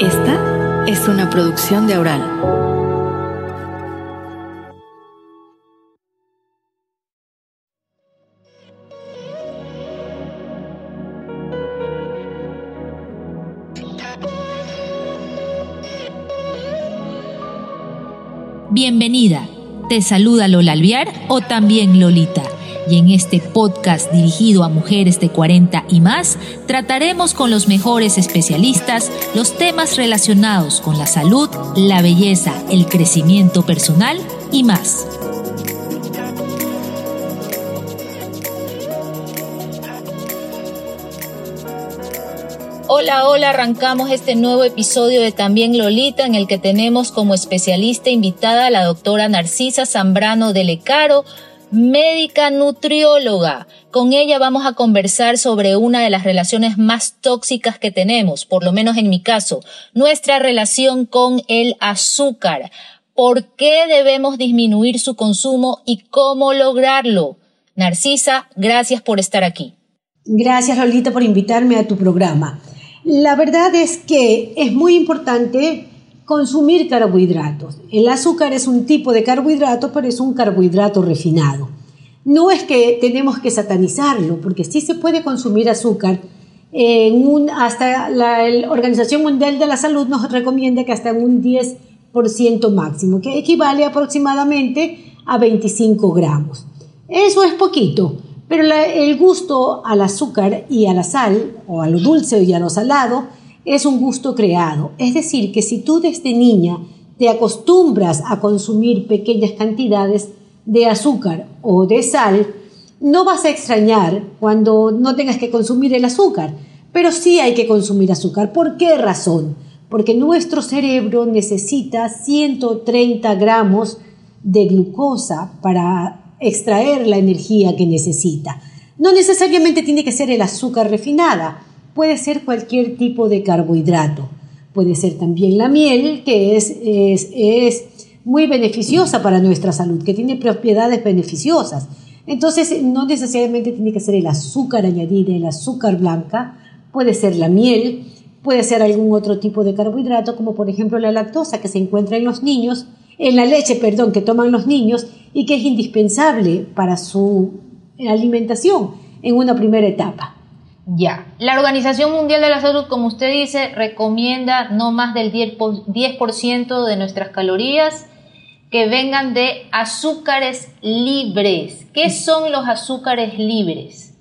Esta es una producción de Aural. Bienvenida. Te saluda Lola Alviar o también Lolita y en este podcast dirigido a mujeres de 40 y más, trataremos con los mejores especialistas los temas relacionados con la salud, la belleza, el crecimiento personal y más. Hola, hola, arrancamos este nuevo episodio de También Lolita en el que tenemos como especialista invitada a la doctora Narcisa Zambrano de Lecaro, médica nutrióloga. Con ella vamos a conversar sobre una de las relaciones más tóxicas que tenemos, por lo menos en mi caso, nuestra relación con el azúcar. ¿Por qué debemos disminuir su consumo y cómo lograrlo? Narcisa, gracias por estar aquí. Gracias, Lolita, por invitarme a tu programa. La verdad es que es muy importante consumir carbohidratos. El azúcar es un tipo de carbohidrato, pero es un carbohidrato refinado. No es que tenemos que satanizarlo, porque sí se puede consumir azúcar. Hasta la, Organización Mundial de la Salud nos recomienda que hasta un 10% máximo, que equivale aproximadamente a 25 gramos. Eso es poquito, pero el gusto al azúcar y a la sal, o a lo dulce y a lo salado, es un gusto creado. Es decir, que si tú desde niña te acostumbras a consumir pequeñas cantidades de azúcar o de sal, no vas a extrañar cuando no tengas que consumir el azúcar, pero sí hay que consumir azúcar. ¿Por qué razón? Porque nuestro cerebro necesita 130 gramos de glucosa para extraer la energía que necesita. No necesariamente tiene que ser el azúcar refinada, puede ser cualquier tipo de carbohidrato. Puede ser también la miel, que es, es, muy beneficiosa para nuestra salud, que tiene propiedades beneficiosas. Entonces, no necesariamente tiene que ser el azúcar añadido, el azúcar blanca, puede ser la miel, puede ser algún otro tipo de carbohidrato, como por ejemplo la lactosa que se encuentra en los niños, en la leche, perdón, que toman los niños y que es indispensable para su alimentación en una primera etapa. Ya. La Organización Mundial de la Salud, como usted dice, recomienda no más del 10%, de nuestras calorías que vengan de azúcares libres. ¿Qué son los azúcares libres?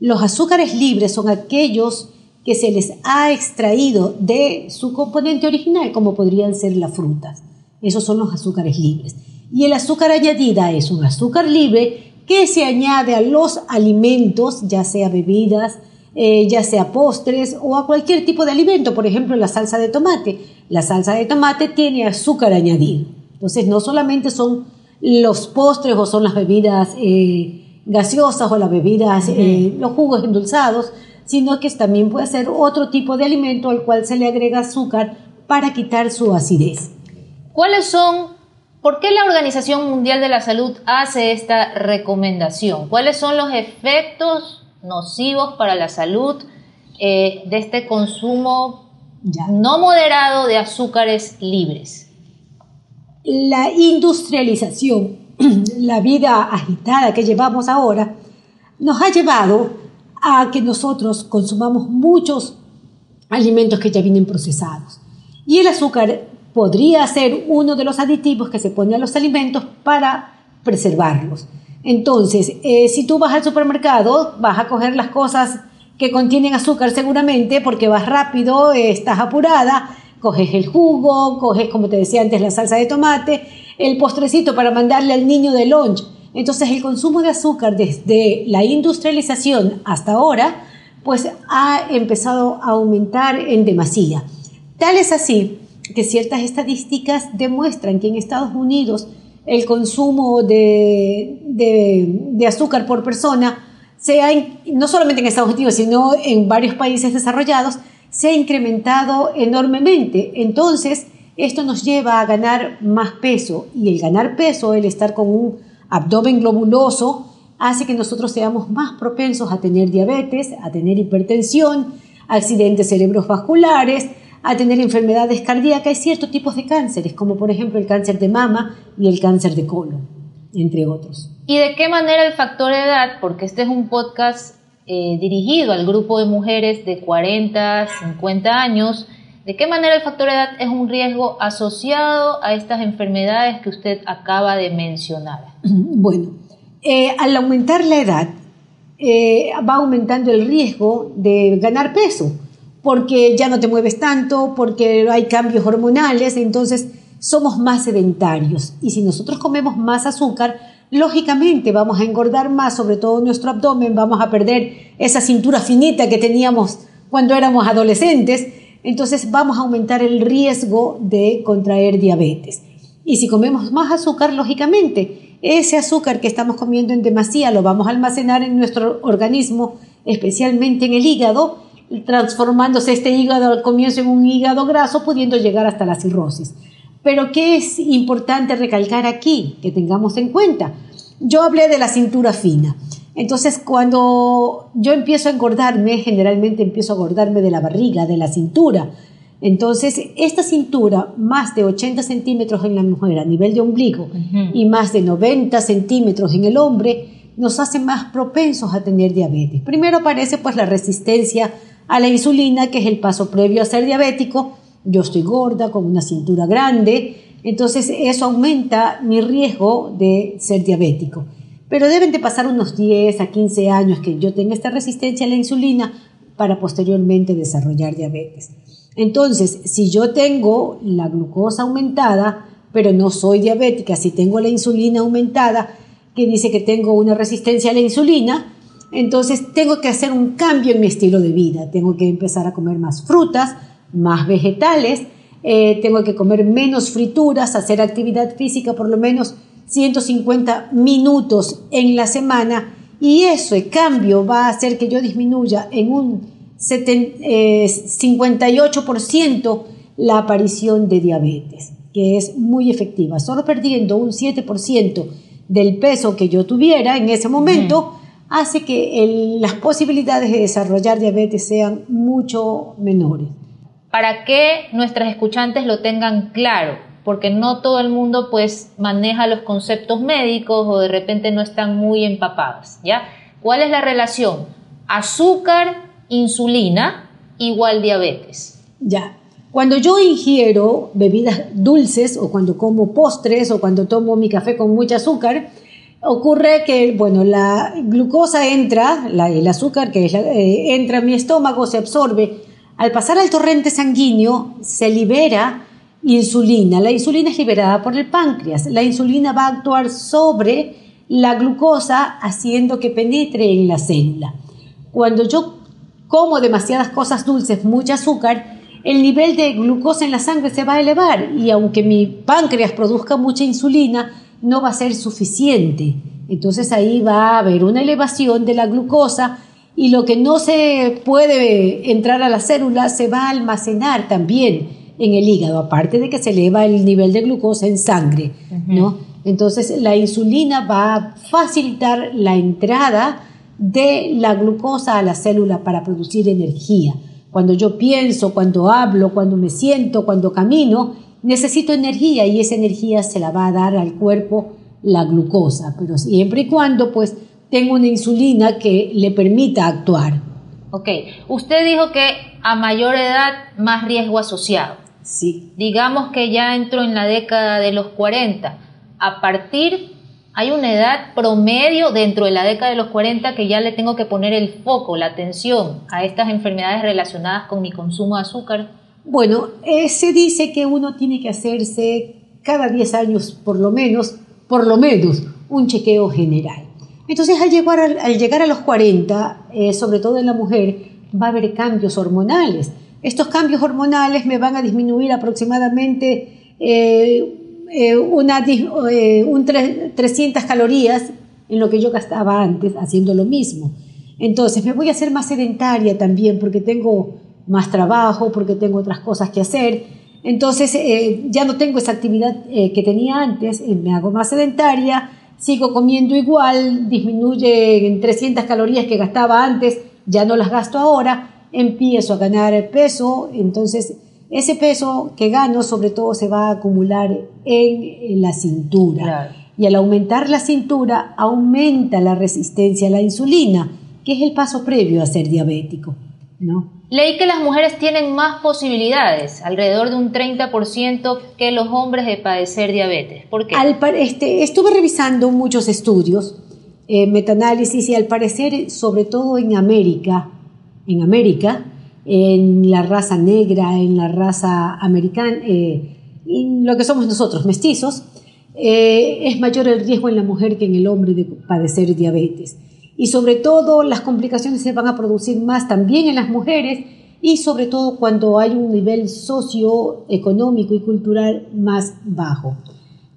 Los azúcares libres son aquellos que se les ha extraído de su componente original, como podrían ser las frutas. Esos son los azúcares libres. Y el azúcar añadida es un azúcar libre que se añade a los alimentos, ya sea bebidas, eh, ya sea postres o a cualquier tipo de alimento, por ejemplo la salsa de tomate. La salsa de tomate tiene azúcar añadido. Entonces no solamente son los postres o son las bebidas eh, gaseosas o las bebidas, eh, los jugos endulzados, sino que también puede ser otro tipo de alimento al cual se le agrega azúcar para quitar su acidez. ¿Cuáles son, por qué la Organización Mundial de la Salud hace esta recomendación? ¿Cuáles son los efectos nocivos para la salud eh, de este consumo no moderado de azúcares libres. La industrialización, la vida agitada que llevamos ahora, nos ha llevado a que nosotros consumamos muchos alimentos que ya vienen procesados. Y el azúcar podría ser uno de los aditivos que se pone a los alimentos para preservarlos. Entonces, eh, si tú vas al supermercado, vas a coger las cosas que contienen azúcar seguramente porque vas rápido, estás apurada, coges el jugo, coges, como te decía antes, la salsa de tomate, el postrecito para mandarle al niño de lunch. Entonces, el consumo de azúcar desde la industrialización hasta ahora, pues ha empezado a aumentar en demasía. Tal es así que ciertas estadísticas demuestran que en Estados Unidos el consumo de, de, azúcar por persona, sea no solamente en Estados Unidos, sino en varios países desarrollados, se ha incrementado enormemente. Entonces, esto nos lleva a ganar más peso y el ganar peso, el estar con un abdomen globuloso, hace que nosotros seamos más propensos a tener diabetes, a tener hipertensión, accidentes cerebrovasculares, a tener enfermedades cardíacas y ciertos tipos de cánceres, como por ejemplo el cáncer de mama y el cáncer de colon, entre otros. ¿Y de qué manera el factor edad, porque este es un podcast eh, dirigido al grupo de mujeres de 40, 50 años, ¿de qué manera el factor edad es un riesgo asociado a estas enfermedades que usted acaba de mencionar? Bueno, eh, al aumentar la edad, eh, va aumentando el riesgo de ganar peso porque ya no te mueves tanto, porque hay cambios hormonales, entonces somos más sedentarios. Y si nosotros comemos más azúcar, lógicamente vamos a engordar más, sobre todo nuestro abdomen, vamos a perder esa cintura finita que teníamos cuando éramos adolescentes, entonces vamos a aumentar el riesgo de contraer diabetes. Y si comemos más azúcar, lógicamente, ese azúcar que estamos comiendo en demasía lo vamos a almacenar en nuestro organismo, especialmente en el hígado, transformándose este hígado al comienzo en un hígado graso, pudiendo llegar hasta la cirrosis. Pero ¿qué es importante recalcar aquí? Que tengamos en cuenta. Yo hablé de la cintura fina. Entonces, cuando yo empiezo a engordarme, generalmente empiezo a engordarme de la barriga, de la cintura. Entonces, esta cintura, más de 80 centímetros en la mujer a nivel de ombligo y más de 90 centímetros en el hombre, nos hace más propensos a tener diabetes. Primero aparece pues la resistencia a la insulina, que es el paso previo a ser diabético. Yo estoy gorda, con una cintura grande, entonces eso aumenta mi riesgo de ser diabético. Pero deben de pasar unos 10 a 15 años que yo tenga esta resistencia a la insulina para posteriormente desarrollar diabetes. Entonces, si yo tengo la glucosa aumentada, pero no soy diabética, si tengo la insulina aumentada, que dice que tengo una resistencia a la insulina, entonces tengo que hacer un cambio en mi estilo de vida. Tengo que empezar a comer más frutas, más vegetales, eh, tengo que comer menos frituras, hacer actividad física por lo menos 150 minutos en la semana y ese cambio va a hacer que yo disminuya en un 58% eh, la aparición de diabetes, que es muy efectiva. Solo perdiendo un 7% del peso que yo tuviera en ese momento, hace que las posibilidades de desarrollar diabetes sean mucho menores. Para que nuestras escuchantes lo tengan claro, porque no todo el mundo pues maneja los conceptos médicos o de repente no están muy empapados, ¿ya? ¿Cuál es la relación? Azúcar, insulina igual diabetes. Ya. Cuando yo ingiero bebidas dulces o cuando como postres o cuando tomo mi café con mucho azúcar, ocurre que, bueno, la glucosa entra, el azúcar que eh, entra en mi estómago, se absorbe. Al pasar al torrente sanguíneo, se libera insulina. La insulina es liberada por el páncreas. La insulina va a actuar sobre la glucosa, haciendo que penetre en la célula. Cuando yo como demasiadas cosas dulces, mucho azúcar, el nivel de glucosa en la sangre se va a elevar y aunque mi páncreas produzca mucha insulina, no va a ser suficiente. Entonces ahí va a haber una elevación de la glucosa y lo que no se puede entrar a la célula se va a almacenar también en el hígado, aparte de que se eleva el nivel de glucosa en sangre, ¿no? Entonces la insulina va a facilitar la entrada de la glucosa a la célula para producir energía. Cuando yo pienso, cuando hablo, cuando me siento, cuando camino, necesito energía y esa energía se la va a dar al cuerpo la glucosa, pero siempre y cuando pues tengo una insulina que le permita actuar. Ok, usted dijo que a mayor edad más riesgo asociado. Sí. Digamos que ya entró en la década de los 40. A partir, hay una edad promedio dentro de la década de los 40 que ya le tengo que poner el foco, la atención a estas enfermedades relacionadas con mi consumo de azúcar. Bueno, eh, se dice que uno tiene que hacerse cada 10 años por lo menos, por lo menos, un chequeo general. Entonces, al llegar, a los 40, eh, sobre todo en la mujer, va a haber cambios hormonales. Estos cambios hormonales me van a disminuir aproximadamente eh, un 300 calorías en lo que yo gastaba antes haciendo lo mismo. Entonces, me voy a hacer más sedentaria también porque tengo más trabajo, porque tengo otras cosas que hacer. Entonces eh, ya no tengo esa actividad eh, que tenía antes, eh, me hago más sedentaria, sigo comiendo igual, disminuye en 300 calorías que gastaba antes, ya no las gasto ahora, empiezo a ganar peso, entonces Ese peso que gano sobre todo se va a acumular en la cintura. Y al aumentar la cintura aumenta la resistencia a la insulina, que es el paso previo a ser diabético. ¿no? Leí que las mujeres tienen más posibilidades, alrededor de un 30% que los hombres de padecer diabetes. ¿Por qué? este, estuve revisando muchos estudios, eh, y al parecer, sobre todo en América, en América, en la raza negra, en la raza americana, eh, lo que somos nosotros, mestizos, eh, es mayor el riesgo en la mujer que en el hombre de padecer diabetes. Y sobre todo las complicaciones se van a producir más también en las mujeres y sobre todo cuando hay un nivel socioeconómico y cultural más bajo.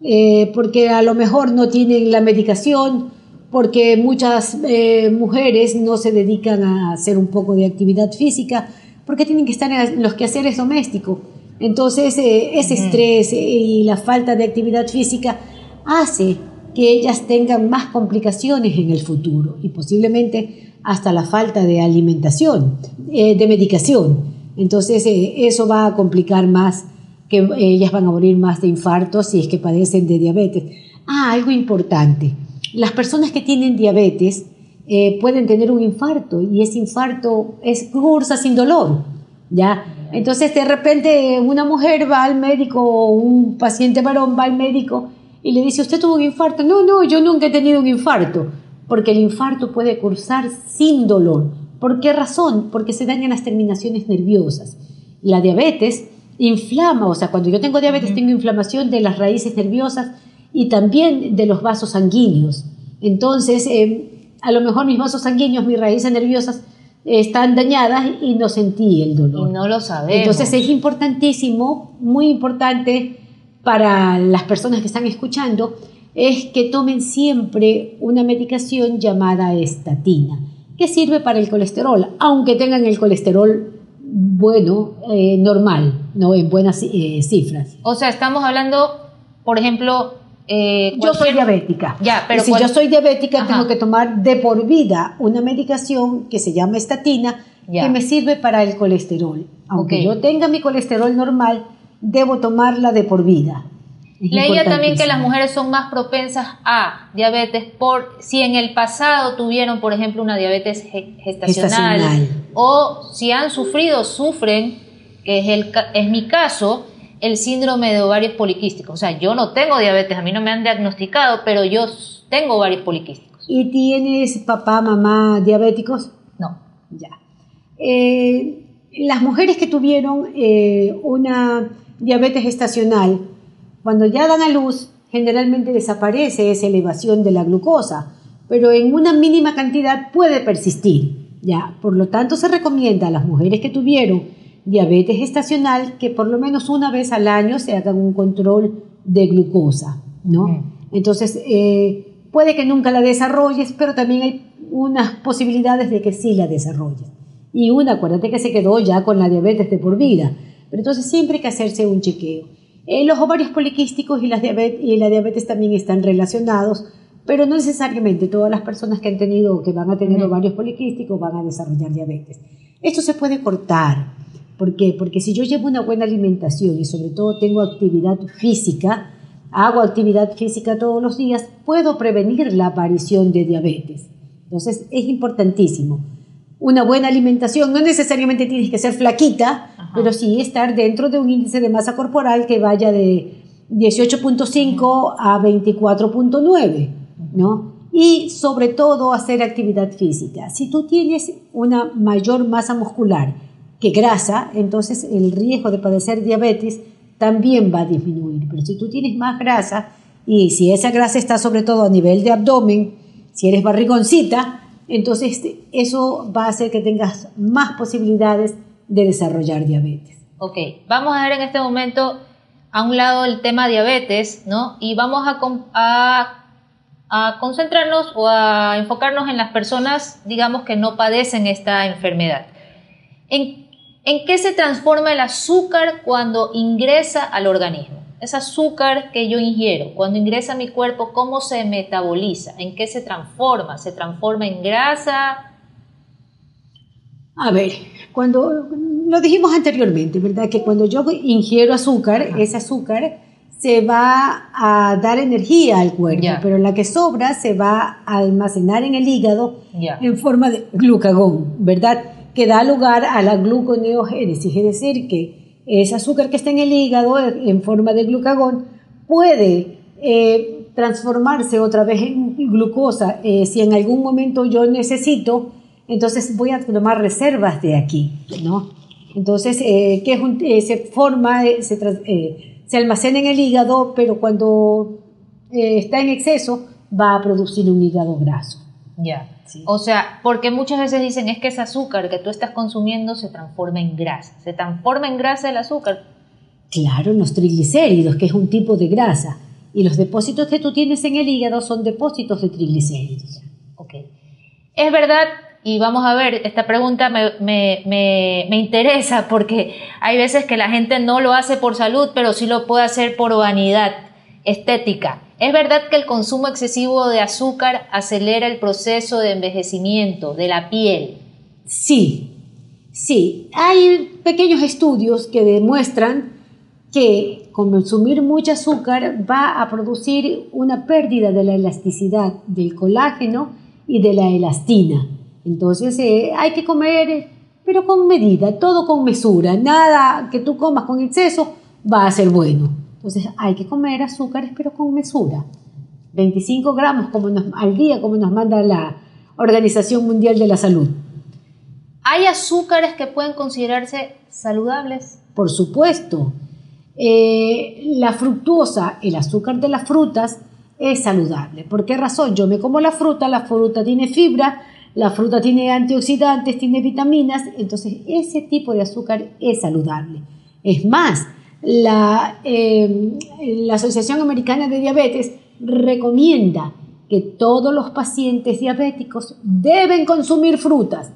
Eh, porque a lo mejor no tienen la medicación, porque muchas eh, mujeres no se dedican a hacer un poco de actividad física, porque tienen que estar en los quehaceres domésticos. Entonces, eh, ese estrés y la falta de actividad física hace que ellas tengan más complicaciones en el futuro y posiblemente hasta la falta de alimentación, eh, de medicación. Entonces eh, eso va a complicar más, que ellas van a morir más de infartos si es que padecen de diabetes. Ah, algo importante. Las personas que tienen diabetes eh, pueden tener un infarto y ese infarto es cursa sin dolor, ¿ya? Entonces de repente una mujer va al médico o un paciente varón va al médico y le dice, ¿usted tuvo un infarto? No, no, yo nunca he tenido un infarto, porque el infarto puede cursar sin dolor. ¿Por qué razón? Porque se dañan las terminaciones nerviosas. La diabetes inflama, o sea, cuando yo tengo diabetes tengo inflamación de las raíces nerviosas y también de los vasos sanguíneos. Entonces, eh, a lo mejor mis vasos sanguíneos, mis raíces nerviosas están dañadas y no sentí el dolor. Y no lo sabemos. Entonces es importantísimo, muy importante para las personas que están escuchando es que tomen siempre una medicación llamada estatina, que sirve para el colesterol, aunque tengan el colesterol bueno, eh, normal, no en buenas eh, cifras. O sea, estamos hablando, por ejemplo, eh, yo soy diabética. Ya, pero si yo soy diabética, tengo que tomar de por vida una medicación que se llama estatina, que me sirve para el colesterol. Aunque yo tenga mi colesterol normal, debo tomarla de por vida. Leía también que las mujeres son más propensas a diabetes por si en el pasado tuvieron, por ejemplo, una diabetes gestacional, o si han sufrido, sufren, que es, el, es mi caso, el síndrome de ovarios poliquísticos. O sea, yo no tengo diabetes, a mí no me han diagnosticado, pero yo tengo ovarios poliquísticos. ¿Y tienes papá, mamá diabéticos? No. Ya. Eh, las mujeres que tuvieron eh, una diabetes estacional, cuando ya dan a luz, generalmente desaparece esa elevación de la glucosa, pero en una mínima cantidad puede persistir. Ya, por lo tanto, se recomienda a las mujeres que tuvieron diabetes estacional que por lo menos una vez al año se hagan un control de glucosa, ¿no? Entonces, eh, puede que nunca la desarrolles, pero también hay unas posibilidades de que sí la desarrolles. Y una, acuérdate que se quedó ya con la diabetes de por vida. Pero entonces siempre hay que hacerse un chequeo. Eh, los ovarios poliquísticos y, las diabetes, y la diabetes también están relacionados, pero no necesariamente todas las personas que han tenido o que van a tener ovarios poliquísticos van a desarrollar diabetes. Esto se puede cortar. ¿Por qué? Porque si yo llevo una buena alimentación y sobre todo tengo actividad física, hago actividad física todos los días, puedo prevenir la aparición de diabetes. Entonces es importantísimo una buena alimentación. No necesariamente tienes que ser flaquita, pero sí estar dentro de un índice de masa corporal que vaya de 18.5 a 24.9, ¿no? Y sobre todo hacer actividad física. Si tú tienes una mayor masa muscular que grasa, entonces el riesgo de padecer diabetes también va a disminuir. Pero si tú tienes más grasa, y si esa grasa está sobre todo a nivel de abdomen, si eres barrigoncita, entonces eso va a hacer que tengas más posibilidades de desarrollar diabetes. Ok, vamos a ver en este momento a un lado el tema diabetes, ¿no? Y vamos a, a, concentrarnos o a enfocarnos en las personas, digamos, que no padecen esta enfermedad. ¿En, ¿En qué se transforma el azúcar cuando ingresa al organismo? ese azúcar que yo ingiero, cuando ingresa a mi cuerpo, ¿cómo se metaboliza? ¿En qué se transforma? ¿Se transforma en grasa? A ver, cuando lo dijimos anteriormente, ¿verdad? Que cuando yo ingiero azúcar, ese azúcar se va a dar energía al cuerpo, pero la que sobra se va a almacenar en el hígado en forma de glucagón, ¿verdad? Que da lugar a la gluconeogénesis, es decir, que ese azúcar que está en el hígado en forma de glucagón puede eh, transformarse otra vez en glucosa. Eh, si en algún momento yo necesito, entonces voy a tomar reservas de aquí, ¿no? Entonces, eh, que se forma, se, se almacena en el hígado, pero cuando eh, está en exceso va a producir un hígado graso. Ya. O sea, porque muchas veces dicen es que ese azúcar que tú estás consumiendo se transforma en grasa. ¿Se transforma en grasa el azúcar? Claro, los triglicéridos, que es un tipo de grasa. Y los depósitos que tú tienes en el hígado son depósitos de triglicéridos. Ok. Es verdad y vamos a ver, esta pregunta me, interesa porque hay veces que la gente no lo hace por salud, pero sí lo puede hacer por vanidad estética. ¿Es verdad que el consumo excesivo de azúcar acelera el proceso de envejecimiento de la piel? Sí, sí. Hay pequeños estudios que demuestran que consumir mucho azúcar va a producir una pérdida de la elasticidad del colágeno y de la elastina. Entonces eh, hay que comer, pero con medida, todo con mesura. Nada que tú comas con exceso va a ser bueno. Entonces hay que comer azúcares, pero con mesura. 25 gramos como al día, como nos manda la Organización Mundial de la Salud. ¿Hay azúcares que pueden considerarse saludables? Por supuesto. Eh, la fructuosa, el azúcar de las frutas, es saludable. ¿Por qué razón? Yo me como la fruta, la fruta tiene fibra, la fruta tiene antioxidantes, tiene vitaminas, entonces ese tipo de azúcar es saludable. Es más, la, eh, la Asociación Americana de Diabetes recomienda que todos los pacientes diabéticos deben consumir frutas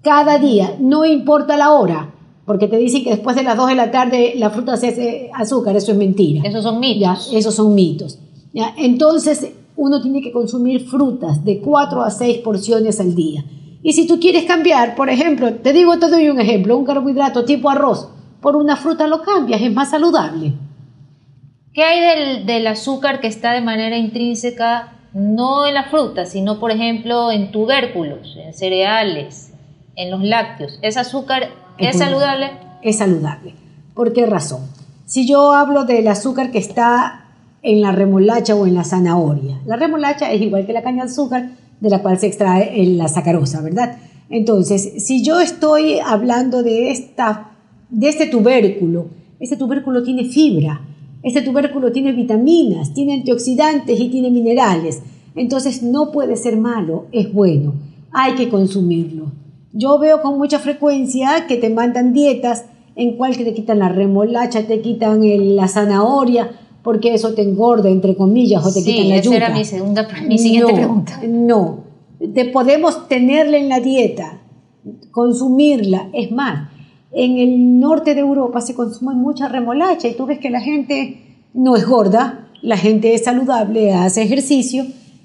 cada día, no importa la hora, porque te dicen que después de las 2 de la tarde la fruta se hace azúcar, eso es mentira. Esos son mitos. esos son mitos. ¿ya? Entonces, uno tiene que consumir frutas de 4 a 6 porciones al día. Y si tú quieres cambiar, por ejemplo, te digo, te doy un ejemplo, un carbohidrato tipo arroz, por una fruta lo cambias, es más saludable. ¿Qué hay del, azúcar que está de manera intrínseca, no en la fruta, sino por ejemplo en tubérculos, en cereales, en los lácteos? ¿Ese azúcar es saludable? Es saludable. ¿Por qué razón? Si yo hablo del azúcar que está en la remolacha o en la zanahoria. La remolacha es igual que la caña de azúcar de la cual se extrae la sacarosa, ¿verdad? Entonces, si yo estoy hablando de, esta, de este tubérculo, este tubérculo tiene fibra, este tubérculo tiene vitaminas, tiene antioxidantes y tiene minerales. Entonces no puede ser malo, es bueno, hay que consumirlo. Yo veo con mucha frecuencia que te mandan dietas en cual te quitan la remolacha, te quitan la zanahoria, porque eso te engorda, entre comillas, o te quitan la yuca. esa era mi, segunda, mi siguiente pregunta. No, te podemos tenerla en la dieta, consumirla. Es más, en el norte de Europa se consume mucha remolacha y tú ves que la gente no es gorda, la gente es saludable, hace ejercicio,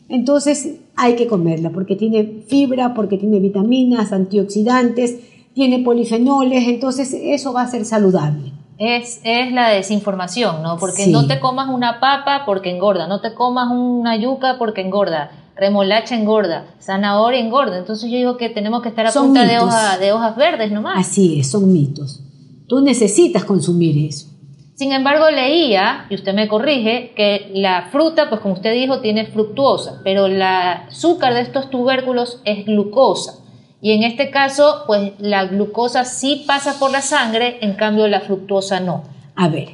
entonces hay que comerla porque tiene fibra, porque tiene vitaminas, antioxidantes, tiene polifenoles, entonces eso va a ser saludable es, es la desinformación, ¿no? Porque no te comas una papa porque engorda, no te comas una yuca porque engorda, remolacha engorda, zanahoria engorda. Entonces yo digo que tenemos que estar a punta de, de hojas verdes nomás. Así es, son mitos. Tú necesitas consumir eso. Sin embargo, leía, y usted me corrige, que la fruta, pues como usted dijo, tiene fructuosa, pero el azúcar de estos tubérculos es glucosa. Y en este caso, pues la glucosa sí pasa por la sangre, en cambio la fructosa no. A ver,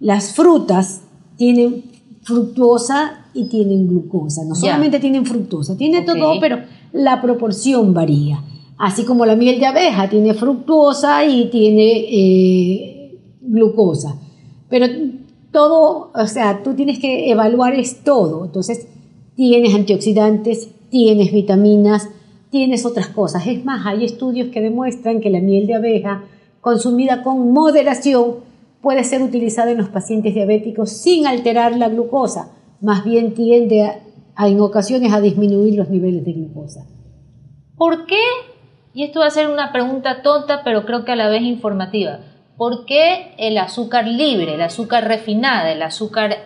las frutas tienen fructuosa y tienen glucosa. No solamente tienen fructosa, tiene todo, pero la proporción varía. Así como la miel de abeja tiene fructuosa y tiene eh, glucosa. Pero todo, o sea, tú tienes que evaluar es todo. Entonces, tienes antioxidantes, tienes vitaminas, tienes otras cosas. Es más, hay estudios que demuestran que la miel de abeja consumida con moderación puede ser utilizada en los pacientes diabéticos sin alterar la glucosa, más bien tiende a, en ocasiones a disminuir los niveles de glucosa. ¿Por qué Y esto va a ser una pregunta tonta, pero creo que a la vez informativa. ¿Por qué el azúcar libre, el azúcar refinada, el azúcar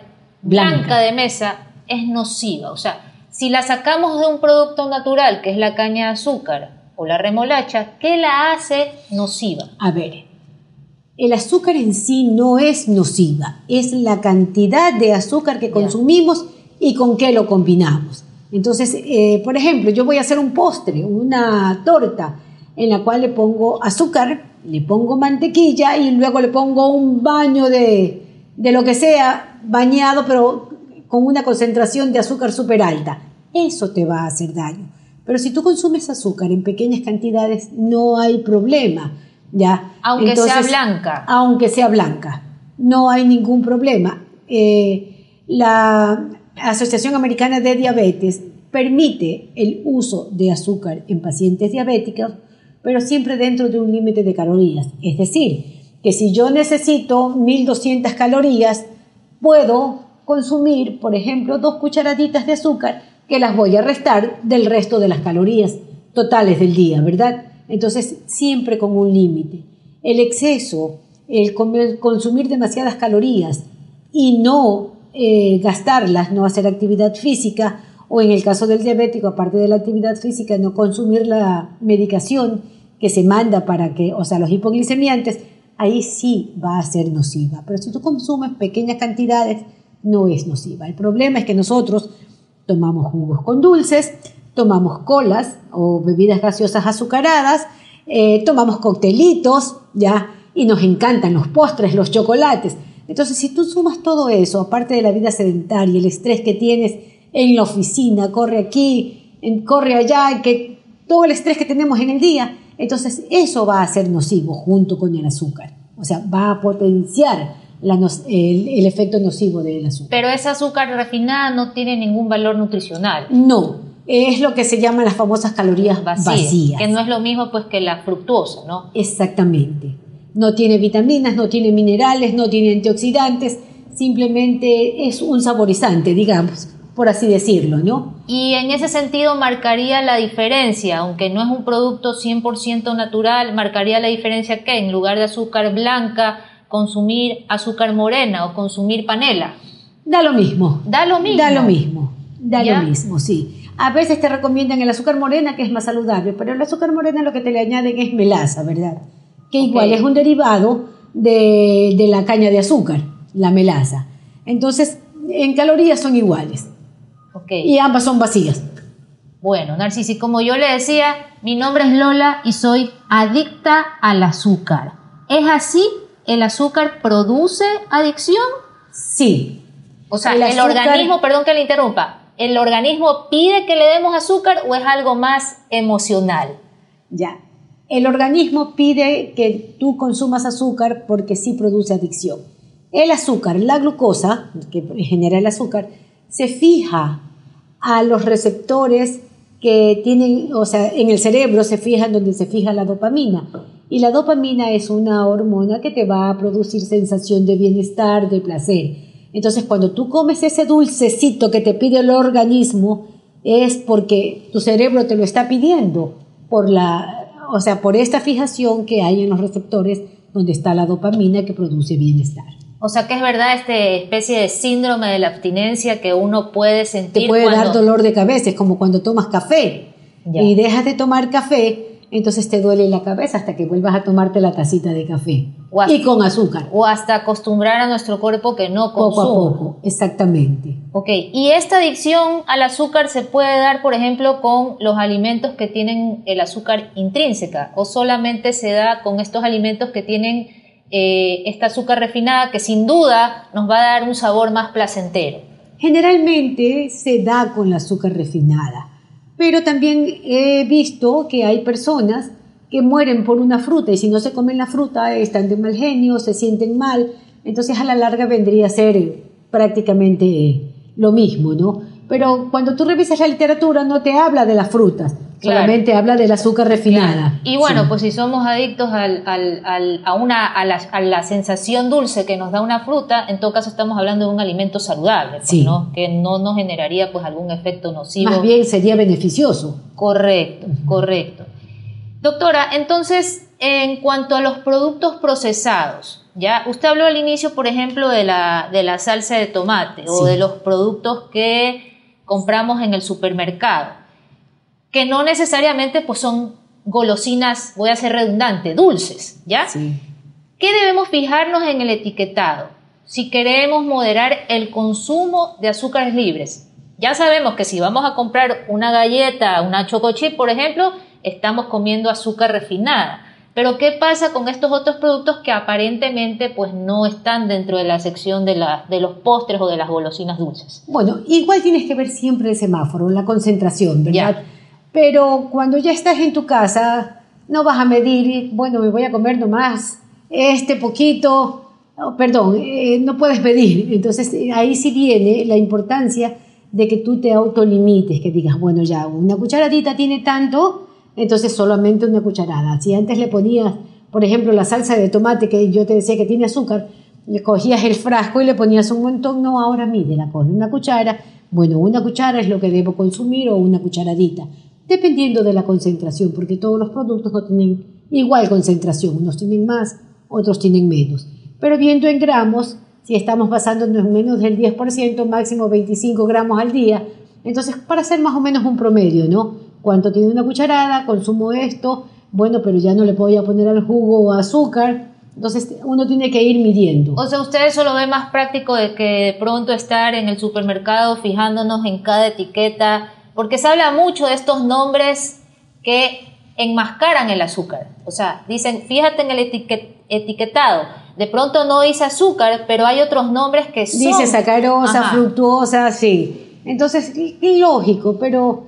blanca, Blanca. de mesa es nociva? O sea, si la sacamos de un producto natural, que es la caña de azúcar o la remolacha, ¿qué la hace nociva? A ver, el azúcar en sí no es nociva, es la cantidad de azúcar que consumimos y con qué lo combinamos. Entonces, eh, por ejemplo, yo voy a hacer un postre, una torta, en la cual le pongo azúcar, le pongo mantequilla y luego le pongo un baño de, de lo que sea, bañado, pero con una concentración de azúcar súper alta. Eso te va a hacer daño. Pero si tú consumes azúcar en pequeñas cantidades, no hay problema. ¿ya? Aunque sea blanca. Aunque sea blanca. No hay ningún problema. Eh, la Asociación Americana de Diabetes permite el uso de azúcar en pacientes diabéticos, pero siempre dentro de un límite de calorías. Es decir, que si yo necesito 1200 calorías, puedo consumir, por ejemplo, dos cucharaditas de azúcar que las voy a restar del resto de las calorías totales del día, ¿verdad? Entonces, siempre con un límite. El exceso, el comer- consumir demasiadas calorías y no eh, gastarlas, no hacer actividad física, o en el caso del diabético, aparte de la actividad física, no consumir la medicación que se manda para que, o sea, los hipoglicemiantes, ahí sí va a ser nociva. Pero si tú consumes pequeñas cantidades, no es nociva. El problema es que nosotros tomamos jugos con dulces, tomamos colas o bebidas gaseosas azucaradas, eh, tomamos coctelitos, ¿ya? Y nos encantan los postres, los chocolates. Entonces, si tú sumas todo eso, aparte de la vida sedentaria, el estrés que tienes en la oficina, corre aquí, corre allá, que todo el estrés que tenemos en el día, entonces eso va a ser nocivo junto con el azúcar. O sea, va a potenciar la no- el, el efecto nocivo del azúcar. Pero esa azúcar refinada no tiene ningún valor nutricional. No, es lo que se llaman las famosas calorías Vacía, vacías. que no es lo mismo pues que la fructuosa, ¿no? Exactamente. No tiene vitaminas, no tiene minerales, no tiene antioxidantes, simplemente es un saborizante, digamos, por así decirlo, ¿no? Y en ese sentido marcaría la diferencia, aunque no es un producto 100% natural, marcaría la diferencia que en lugar de azúcar blanca, consumir azúcar morena o consumir panela. Da lo mismo. Da lo mismo. Da lo mismo. Da ¿Ya? lo mismo, sí. A veces te recomiendan el azúcar morena, que es más saludable, pero el azúcar morena lo que te le añaden es melaza, ¿verdad? Que igual es un derivado de, de la caña de azúcar, la melaza. Entonces, en calorías son iguales Ok. y ambas son vacías. Bueno, Narcisi, como yo le decía, mi nombre es Lola y soy adicta al azúcar. ¿Es así? ¿El azúcar produce adicción? Sí, O sea, El el, azúcar- organismo, perdón que le interrumpa, ¿el organismo pide que le demos azúcar o es algo más emocional? Ya. El organismo pide que tú consumas azúcar porque sí produce adicción. El azúcar, la glucosa, que genera el azúcar, se fija a los receptores que tienen, o sea, en el cerebro se fija en donde se fija la dopamina. Y la dopamina es una hormona que te va a producir sensación de bienestar, de placer. Entonces, cuando tú comes ese dulcecito que te pide el organismo, es porque tu cerebro te lo está pidiendo por la, o sea, por esta fijación que hay en los receptores donde está la dopamina que produce bienestar. O sea, que es verdad esta especie de síndrome de la abstinencia que uno puede sentir Te puede cuando... dar dolor de cabeza, es como cuando tomas café Ya. y dejas de tomar café, entonces te duele la cabeza hasta que vuelvas a tomarte la tacita de café hasta- y con azúcar, O hasta acostumbrar a nuestro cuerpo que no poco a consuma. poco, exactamente. Ok, y esta adicción al azúcar se puede dar, por ejemplo, con los alimentos que tienen el azúcar intrínseca o solamente se da con estos alimentos que tienen eh, esta azúcar refinada que sin duda nos va a dar un sabor más placentero. Generalmente se da con la azúcar refinada, pero también he visto que hay personas que mueren por una fruta y si no se comen la fruta están de mal genio, se sienten mal, entonces a la larga vendría a ser eh, prácticamente lo mismo, ¿no? Pero cuando tú revisas la literatura no te habla de las frutas, Claro. solamente habla del azúcar refinada. Y bueno, Sí. pues si somos adictos al- al- al- a, una, a, la, a la sensación dulce que nos da una fruta, en todo caso estamos hablando de un alimento saludable, pues, Sí. ¿no? que no nos generaría pues algún efecto nocivo. Más bien sería beneficioso. Correcto, correcto. Doctora, entonces, en cuanto a los productos procesados, ya usted habló al inicio, por ejemplo, de la, de la salsa de tomate o de los productos que compramos en el supermercado, que no necesariamente pues, son golosinas, voy a ser redundante, dulces, ¿ya? Sí. ¿Qué debemos fijarnos en el etiquetado? Si queremos moderar el consumo de azúcares libres. Ya sabemos que si vamos a comprar una galleta, una choco chip, por ejemplo, estamos comiendo azúcar refinada. Pero ¿qué pasa con estos otros productos que aparentemente pues no están dentro de la sección de, la, de los postres o de las golosinas dulces? Bueno, igual tienes que ver siempre el semáforo, la concentración, ¿verdad? Ya. Pero cuando ya estás en tu casa, no vas a medir, bueno, me voy a comer nomás este poquito, no, perdón, eh, no puedes medir. Entonces eh, ahí sí viene la importancia de que tú te autolimites, que digas, bueno, ya, una cucharadita tiene tanto, entonces solamente una cucharada. Si antes le ponías, por ejemplo, la salsa de tomate que yo te decía que tiene azúcar, le cogías el frasco y le ponías un montón, no, ahora mide la coge una cuchara, bueno, una cuchara es lo que debo consumir o una cucharadita, dependiendo de la concentración, porque todos los productos no tienen igual concentración, unos tienen más, otros tienen menos. Pero viendo en gramos, si estamos basándonos en menos del 10%, máximo 25 gramos al día, entonces para hacer más o menos un promedio, ¿no? ¿Cuánto tiene una cucharada? Consumo esto, bueno, pero ya no le voy a poner al jugo azúcar. Entonces uno tiene que ir midiendo. O sea, usted eso lo ve más práctico de que de pronto estar en el supermercado fijándonos en cada etiqueta, porque se habla mucho de estos nombres que enmascaran el azúcar. O sea, dicen, fíjate en el etiquet etiquetado. De pronto no dice azúcar, pero hay otros nombres que son. Dice sacarosa, Ajá. fructuosa, sí. Entonces, lógico, pero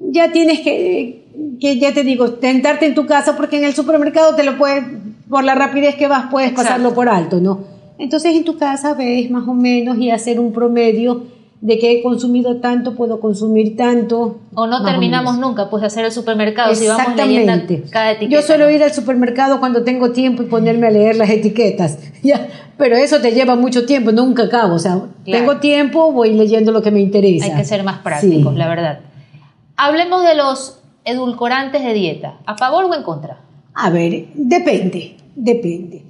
ya tienes que, que, ya te digo, tentarte en tu casa porque en el supermercado te lo puedes, por la rapidez que vas, puedes pasarlo Exacto. por alto, ¿no? Entonces en tu casa ves más o menos y hacer un promedio de que he consumido tanto, puedo consumir tanto. O no terminamos nunca pues de hacer el supermercado si vamos leyendo Exactamente. cada etiqueta. Yo suelo ir al supermercado cuando tengo tiempo y ponerme a leer las etiquetas. Ya, pero eso te lleva mucho tiempo, nunca acabo. O sea, tengo tiempo, voy leyendo lo que me interesa. Hay que ser más prácticos, Sí. la verdad. Hablemos de los edulcorantes de dieta. ¿A favor o en contra? A ver, depende, depende.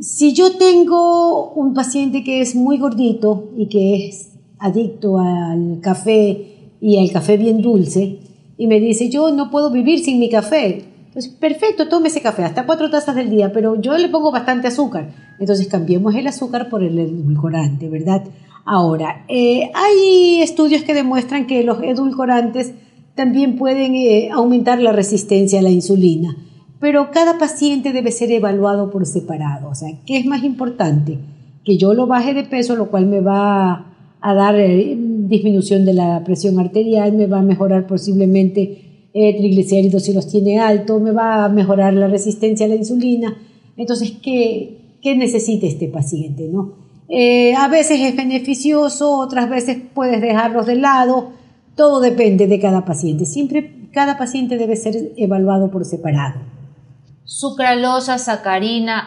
Si yo tengo un paciente que es muy gordito y que es adicto al café y al café bien dulce y me dice, yo no puedo vivir sin mi café. Entonces, perfecto, tome ese café, hasta cuatro tazas del día, pero yo le pongo bastante azúcar. Entonces, cambiemos el azúcar por el edulcorante, ¿verdad? Ahora, eh, hay estudios que demuestran que los edulcorantes también pueden eh, aumentar la resistencia a la insulina, pero cada paciente debe ser evaluado por separado. O sea, ¿qué es más importante? Que yo lo baje de peso, lo cual me va a dar eh, disminución de la presión arterial, me va a mejorar posiblemente eh, triglicéridos si los tiene alto, me va a mejorar la resistencia a la insulina. Entonces, ¿qué, qué necesita este paciente? ¿no? A veces es beneficioso, otras veces puedes dejarlos de lado, todo depende de cada paciente. Siempre cada paciente debe ser evaluado por separado. Sucralosa, sacarina,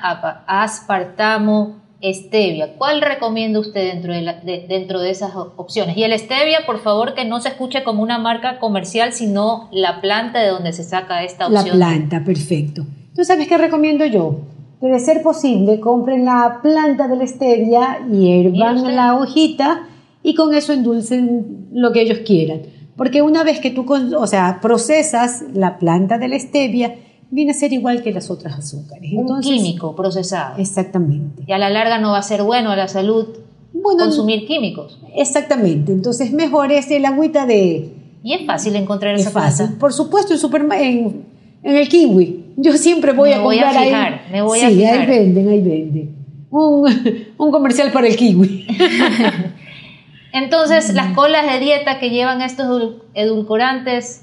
aspartamo, stevia. ¿Cuál recomienda usted dentro de, la- de- dentro de esas opciones? Y el stevia, por favor, que no se escuche como una marca comercial, sino la planta de donde se saca esta La opción. planta, perfecto. ¿Tú sabes qué recomiendo yo? Que de ser posible compren la planta de la stevia, hiervan la hojita y con eso endulcen lo que ellos quieran. Porque una vez que tú, o sea, procesas la planta de la stevia, viene a ser igual que las otras azúcares. Un Entonces, químico procesado. Exactamente. Y a la larga no va a ser bueno a la salud Bueno, consumir químicos. Exactamente. Entonces, mejor es el agüita de, Y es fácil encontrar Es esa fácil. planta. Por supuesto, en, en, en el kiwi. Yo siempre voy Me a voy a comprar fijar, ahí. me voy sí, a fijar. ahí venden, ahí venden. Un, un comercial para el kiwi. Entonces, las colas de dieta que llevan estos edul- edulcorantes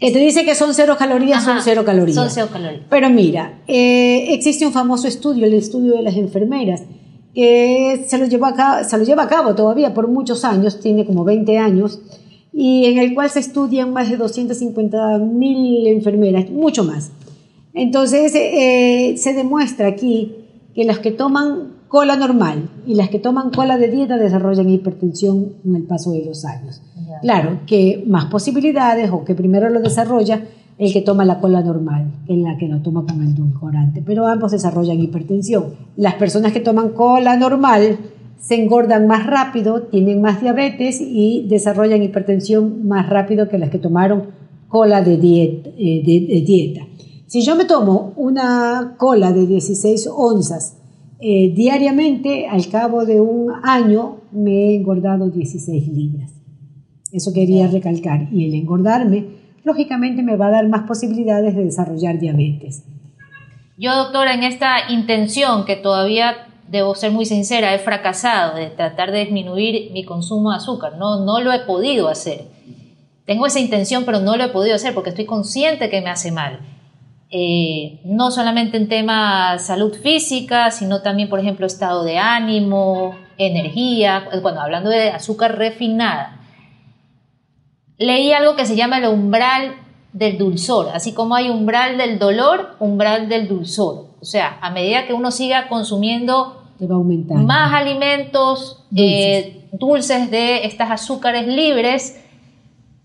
que te dice que son cero calorías, Ajá, son cero calorías. Son cero calorías. Pero mira, eh, existe un famoso estudio, el estudio de las enfermeras, que se lo, llevó a cabo, se lo lleva a cabo todavía por muchos años, tiene como 20 años, y en el cual se estudian más de 250 mil enfermeras, mucho más. Entonces, eh, se demuestra aquí que las que toman cola normal y las que toman cola de dieta desarrollan hipertensión con el paso de los años. Claro, que más posibilidades o que primero lo desarrolla el que toma la cola normal, que la que no toma con endulcorante, pero ambos desarrollan hipertensión. Las personas que toman cola normal se engordan más rápido, tienen más diabetes y desarrollan hipertensión más rápido que las que tomaron cola de dieta. Eh, de dieta. Si yo me tomo una cola de 16 onzas eh, diariamente, al cabo de un año, me he engordado 16 libras. Eso quería recalcar. Y el engordarme, lógicamente, me va a dar más posibilidades de desarrollar diabetes. Yo, doctora, en esta intención que todavía debo ser muy sincera, he fracasado de tratar de disminuir mi consumo de azúcar. No, no lo he podido hacer. Tengo esa intención, pero no lo he podido hacer porque estoy consciente que me hace mal. Eh, no solamente en tema salud física, sino también, por ejemplo, estado de ánimo, energía, bueno, hablando de azúcar refinada. Leí algo que se llama el umbral del dulzor, así como hay umbral del dolor, umbral del dulzor. O sea, a medida que uno siga consumiendo más alimentos eh, dulces. de estas azúcares libres,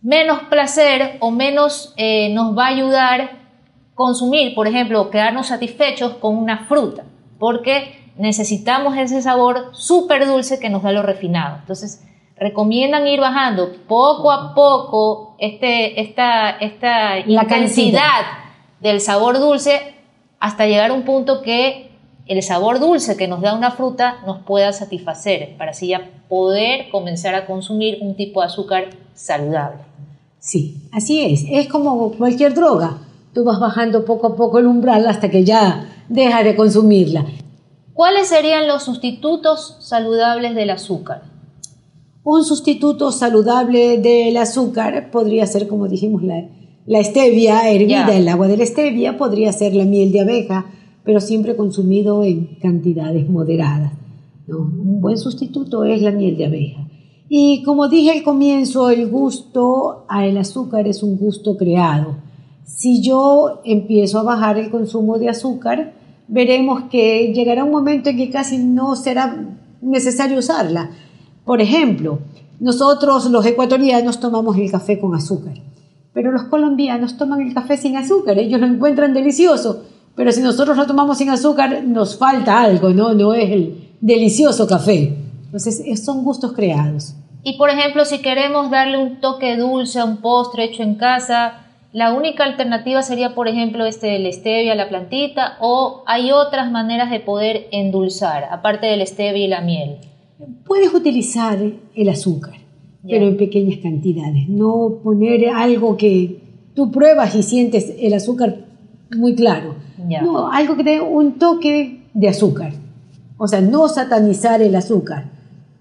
menos placer o menos eh, nos va a ayudar consumir, por ejemplo, quedarnos satisfechos con una fruta, porque necesitamos ese sabor súper dulce que nos da lo refinado. Entonces, recomiendan ir bajando poco a poco este, esta, esta intensidad del sabor dulce hasta llegar a un punto que el sabor dulce que nos da una fruta nos pueda satisfacer, para así ya poder comenzar a consumir un tipo de azúcar saludable. Sí, así es. Es como cualquier droga tú vas bajando poco a poco el umbral hasta que ya deja de consumirla. ¿Cuáles serían los sustitutos saludables del azúcar? Un sustituto saludable del azúcar podría ser, como dijimos, la, la stevia hervida, el agua de la stevia, podría ser la miel de abeja, pero siempre consumido en cantidades moderadas. Un buen sustituto es la miel de abeja. Y como dije al comienzo, el gusto al azúcar es un gusto creado. Si yo empiezo a bajar el consumo de azúcar, veremos que llegará un momento en que casi no será necesario usarla. Por ejemplo, nosotros los ecuatorianos tomamos el café con azúcar, pero los colombianos toman el café sin azúcar, ellos lo encuentran delicioso, pero si nosotros lo tomamos sin azúcar nos falta algo, ¿no? No es el delicioso café. Entonces, son gustos creados. Y por ejemplo, si queremos darle un toque dulce a un postre hecho en casa, la única alternativa sería, por ejemplo, este, el stevia, la plantita, o hay otras maneras de poder endulzar, aparte del stevia y la miel. Puedes utilizar el azúcar, pero en pequeñas cantidades. No poner algo que tú pruebas y sientes el azúcar muy claro. No, algo que dé un toque de azúcar. O sea, no satanizar el azúcar,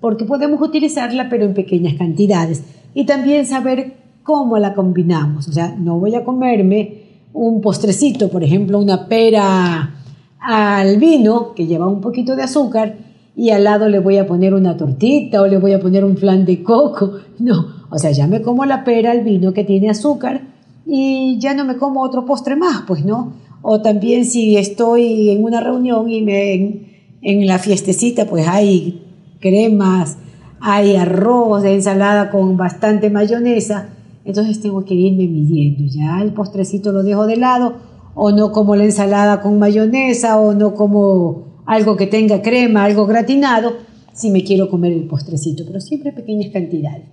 porque podemos utilizarla, pero en pequeñas cantidades. Y también saber cómo la combinamos. O sea, no voy a comerme un postrecito, por ejemplo, una pera al vino que lleva un poquito de azúcar y al lado le voy a poner una tortita o le voy a poner un flan de coco. No, o sea, ya me como la pera al vino que tiene azúcar y ya no me como otro postre más, pues no. O también si estoy en una reunión y me, en, en la fiestecita pues hay cremas, hay arroz de ensalada con bastante mayonesa, entonces tengo que irme midiendo. Ya el postrecito lo dejo de lado, o no como la ensalada con mayonesa, o no como algo que tenga crema, algo gratinado, si me quiero comer el postrecito, pero siempre pequeñas cantidades.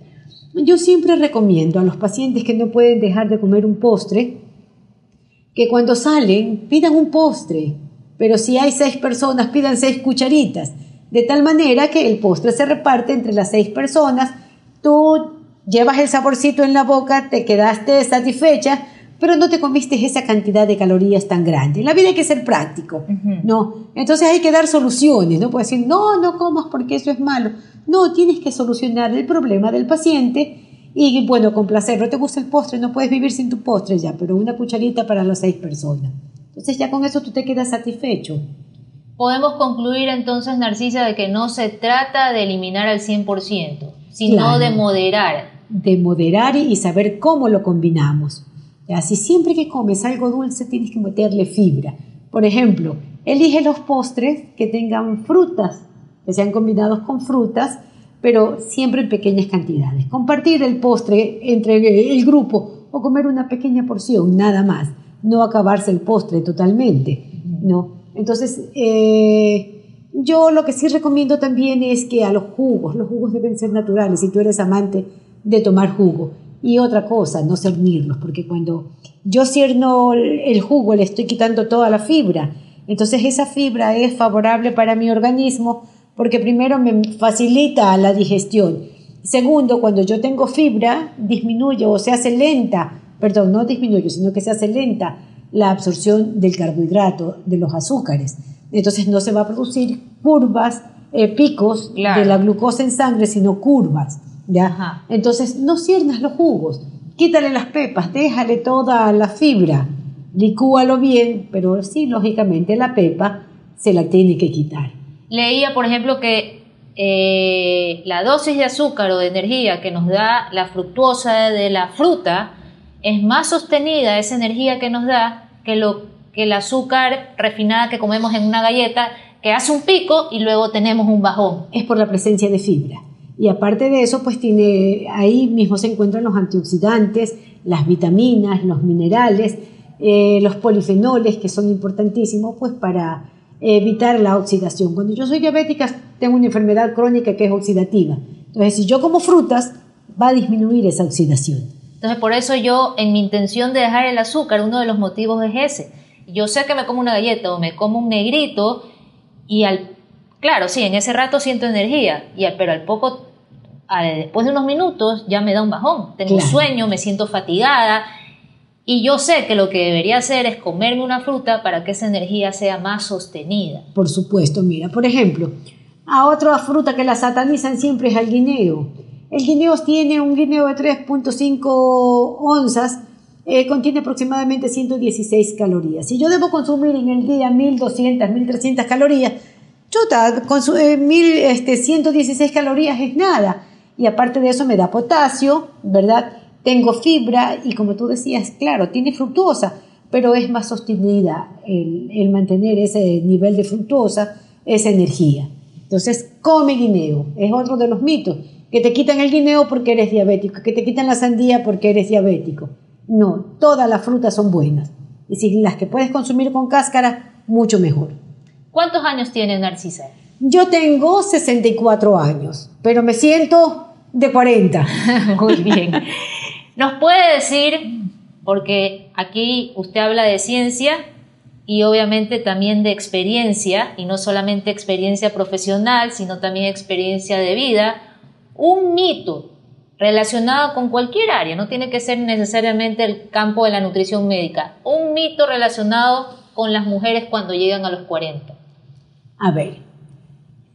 Yo siempre recomiendo a los pacientes que no pueden dejar de comer un postre, que cuando salen pidan un postre, pero si hay seis personas pidan seis cucharitas, de tal manera que el postre se reparte entre las seis personas, tú llevas el saborcito en la boca, te quedaste satisfecha, pero no te comiste esa cantidad de calorías tan grande. En la vida hay que ser práctico, ¿no? Entonces hay que dar soluciones, no puedes decir, no, no comas porque eso es malo. No, tienes que solucionar el problema del paciente y, bueno, complacerlo. ¿Te gusta el postre? No puedes vivir sin tu postre ya, pero una cucharita para las seis personas. Entonces ya con eso tú te quedas satisfecho. Podemos concluir entonces, Narcisa, de que no se trata de eliminar al 100%, sino de moderar de moderar y saber cómo lo combinamos. Así siempre que comes algo dulce tienes que meterle fibra. Por ejemplo, elige los postres que tengan frutas, que sean combinados con frutas, pero siempre en pequeñas cantidades. Compartir el postre entre el grupo o comer una pequeña porción, nada más, no acabarse el postre totalmente, ¿no? Entonces, eh, yo lo que sí recomiendo también es que a los jugos, los jugos deben ser naturales, si tú eres amante de tomar jugo. Y otra cosa, no cernirlos, porque cuando yo cierno el jugo le estoy quitando toda la fibra. Entonces esa fibra es favorable para mi organismo porque primero me facilita la digestión. Segundo, cuando yo tengo fibra, disminuye o se hace lenta, perdón, no disminuye, sino que se hace lenta la absorción del carbohidrato, de los azúcares. Entonces no se va a producir curvas, eh, picos de la glucosa en sangre, sino curvas. ¿Ya? Entonces no ciernas los jugos, quítale las pepas, déjale toda la fibra, licúalo bien, pero sí, lógicamente la pepa se la tiene que quitar. Leía, por ejemplo, que eh, la dosis de azúcar o de energía que nos da la fructuosa de la fruta es más sostenida, esa energía que nos da, que, lo, que el azúcar refinada que comemos en una galleta, que hace un pico y luego tenemos un bajón. Es por la presencia de fibra. Y aparte de eso, pues tiene, ahí mismo se encuentran los antioxidantes, las vitaminas, los minerales, eh, los polifenoles, que son importantísimos pues para evitar la oxidación. Cuando yo soy diabética, tengo una enfermedad crónica que es oxidativa. Entonces, si yo como frutas, va a disminuir esa oxidación. Entonces, por eso yo, en mi intención de dejar el azúcar, uno de los motivos es ese. Yo sé que me como una galleta o me como un negrito y al, claro, sí, en ese rato siento energía, y pero al poco, después de unos minutos ya me da un bajón. Tengo sueño, me siento fatigada y yo sé que lo que debería hacer es comerme una fruta para que esa energía sea más sostenida. Por supuesto, mira, por ejemplo, a otra fruta que la satanizan siempre es el guineo. El guineo tiene un guineo de 3.5 onzas, eh, contiene aproximadamente 116 calorías. Si yo debo consumir en el día 1200, 1300 calorías, chuta, eh, 1116 este, calorías es nada. Y aparte de eso me da potasio, ¿verdad? Tengo fibra y como tú decías, claro, tiene fructuosa, pero es más sostenida el, mantener ese nivel de fructuosa, esa energía. Entonces, come guineo, es otro de los mitos, que te quitan el guineo porque eres diabético, que te quitan la sandía porque eres diabético. No, todas las frutas son buenas. Y si las que puedes consumir con cáscara, mucho mejor. ¿Cuántos años tiene Narcisa? Yo tengo 64 años, pero me siento de 40. Muy bien. ¿Nos puede decir, porque aquí usted habla de ciencia y obviamente también de experiencia, y no solamente experiencia profesional, sino también experiencia de vida, un mito relacionado con cualquier área, no tiene que ser necesariamente el campo de la nutrición médica, un mito relacionado con las mujeres cuando llegan a los 40. A ver,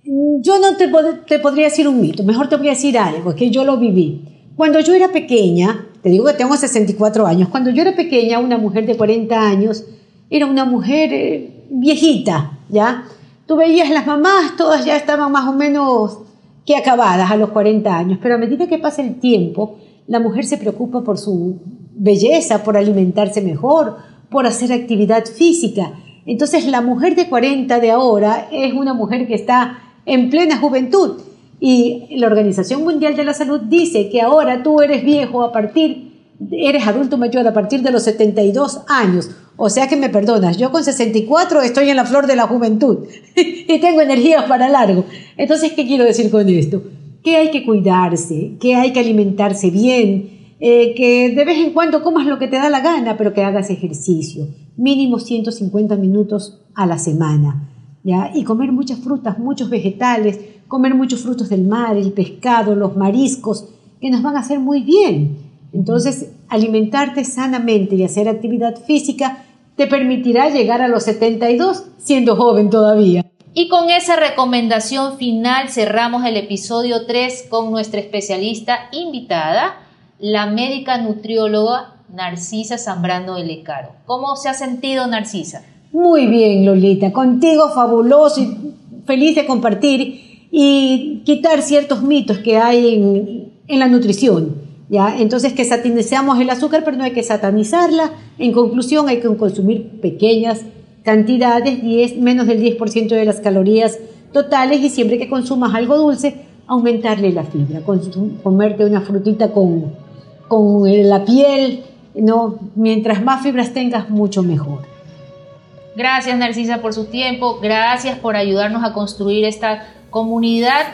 yo no te, te podría decir un mito, mejor te voy a decir algo, que yo lo viví. Cuando yo era pequeña, te digo que tengo 64 años, cuando yo era pequeña, una mujer de 40 años era una mujer eh, viejita, ¿ya? Tú veías las mamás, todas ya estaban más o menos que acabadas a los 40 años, pero a medida que pasa el tiempo, la mujer se preocupa por su belleza, por alimentarse mejor, por hacer actividad física. Entonces la mujer de 40 de ahora es una mujer que está en plena juventud y la Organización Mundial de la Salud dice que ahora tú eres viejo a partir, eres adulto mayor a partir de los 72 años. O sea que me perdonas, yo con 64 estoy en la flor de la juventud y tengo energía para largo. Entonces, ¿qué quiero decir con esto? Que hay que cuidarse, que hay que alimentarse bien, eh, que de vez en cuando comas lo que te da la gana, pero que hagas ejercicio, mínimo 150 minutos a la semana, ¿ya? Y comer muchas frutas, muchos vegetales, comer muchos frutos del mar, el pescado, los mariscos, que nos van a hacer muy bien. Entonces, alimentarte sanamente y hacer actividad física te permitirá llegar a los 72 siendo joven todavía. Y con esa recomendación final cerramos el episodio 3 con nuestra especialista invitada, la médica nutrióloga Narcisa Zambrano de Lecaro. ¿Cómo se ha sentido Narcisa? Muy bien, Lolita. Contigo fabuloso y feliz de compartir y quitar ciertos mitos que hay en, la nutrición. ¿ya? Entonces, que satanizamos el azúcar, pero no hay que satanizarla. En conclusión, hay que consumir pequeñas cantidades, 10, menos del 10% de las calorías totales y siempre que consumas algo dulce, aumentarle la fibra, comerte una frutita con, con la piel, no, mientras más fibras tengas, mucho mejor. Gracias Narcisa por su tiempo, gracias por ayudarnos a construir esta comunidad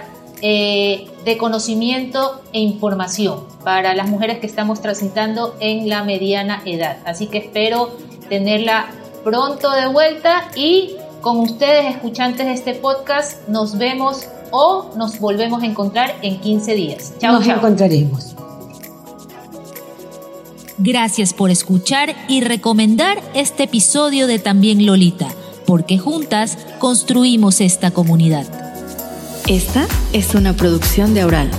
eh, de conocimiento e información para las mujeres que estamos transitando en la mediana edad. Así que espero tenerla pronto de vuelta y con ustedes, escuchantes de este podcast, nos vemos o nos volvemos a encontrar en 15 días. Chao, nos encontraremos. Gracias por escuchar y recomendar este episodio de También Lolita, porque juntas construimos esta comunidad. Esta es una producción de Aural.